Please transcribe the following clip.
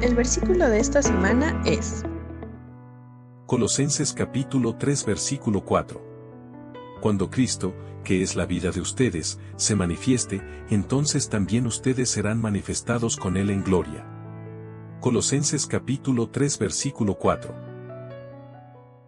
El versículo de esta semana es Colosenses capítulo 3 versículo 4. Cuando Cristo, que es la vida de ustedes, se manifieste, entonces también ustedes serán manifestados con Él en gloria. Colosenses capítulo 3 versículo 4.